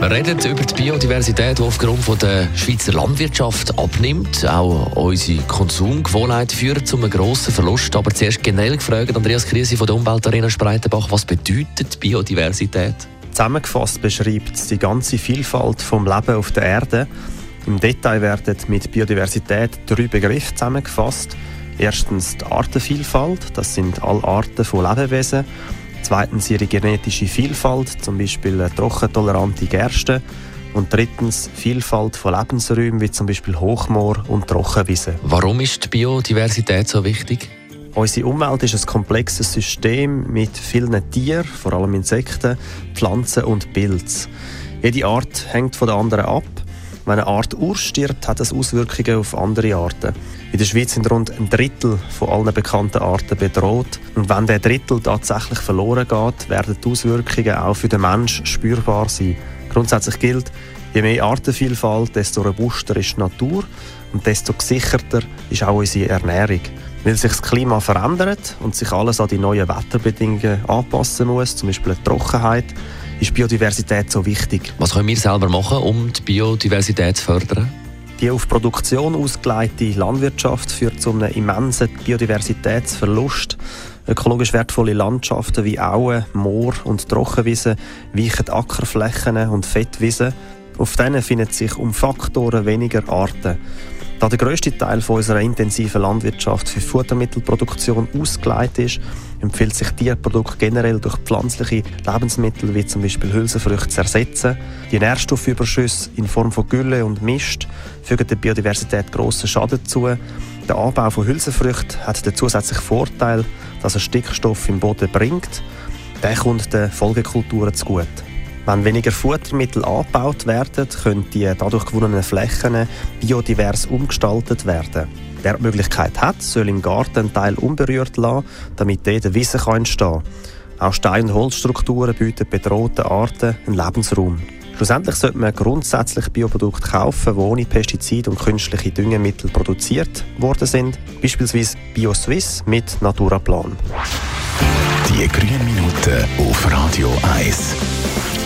wir reden über die Biodiversität, die aufgrund von der Schweizer Landwirtschaft abnimmt. Auch unsere Konsumgewohnheiten führen zu einem grossen Verlust. Aber zuerst generell gefragt, Andreas Krise von der Umweltarena Spreitenbach, was bedeutet Biodiversität? Zusammengefasst beschreibt es die ganze Vielfalt vom Leben auf der Erde. Im Detail werden mit Biodiversität drei Begriffe zusammengefasst. Erstens die Artenvielfalt, das sind alle Arten von Lebewesen. Zweitens ihre genetische Vielfalt, zum Beispiel trockentolerante Gerste. Und drittens Vielfalt von Lebensräumen, wie zum Beispiel Hochmoor und Trockenwiesen. Warum ist die Biodiversität so wichtig? Unsere Umwelt ist ein komplexes System mit vielen Tieren, vor allem Insekten, Pflanzen und Pilzen. Jede Art hängt von der anderen ab. Wenn eine Art ausstirbt, hat das Auswirkungen auf andere Arten. In der Schweiz sind rund ein Drittel von allen bekannten Arten bedroht. Und wenn der Drittel tatsächlich verloren geht, werden die Auswirkungen auch für den Menschen spürbar sein. Grundsätzlich gilt, je mehr Artenvielfalt, desto robuster ist die Natur und desto gesicherter ist auch unsere Ernährung. Weil sich das Klima verändert und sich alles an die neuen Wetterbedingungen anpassen muss, zum Beispiel die Trockenheit, ist Biodiversität so wichtig. Was können wir selber machen, um die Biodiversität zu fördern? Die auf Produktion ausgeleitete Landwirtschaft führt zu einem immensen Biodiversitätsverlust. Ökologisch wertvolle Landschaften wie Auen, Moor und Trockenwiesen weichen Ackerflächen und Fettwiesen. Auf denen finden sich um Faktoren weniger Arten. Da der grösste Teil von unserer intensiven Landwirtschaft für Futtermittelproduktion ausgeleitet ist, empfiehlt sich Tierprodukte generell durch pflanzliche Lebensmittel wie zum Beispiel Hülsenfrüchte zu ersetzen. Die Nährstoffüberschüsse in Form von Gülle und Mist fügen der Biodiversität grossen Schaden zu. Der Anbau von Hülsenfrüchten hat den zusätzlichen Vorteil, dass er Stickstoff im Boden bringt. Der kommt den Folgekulturen zugute. Wenn weniger Futtermittel angebaut werden, können die dadurch gewonnenen Flächen biodivers umgestaltet werden. Wer die Möglichkeit hat, soll im Garten einen Teil unberührt lassen, damit dort Wissen entstehen kann. Auch Stein- und Holzstrukturen bieten bedrohten Arten einen Lebensraum. Schlussendlich sollte man grundsätzlich Bioprodukte kaufen, die ohne Pestizide und künstliche Düngemittel produziert worden sind, beispielsweise BioSwiss mit Naturaplan. Die grünen Minuten auf Radio 1.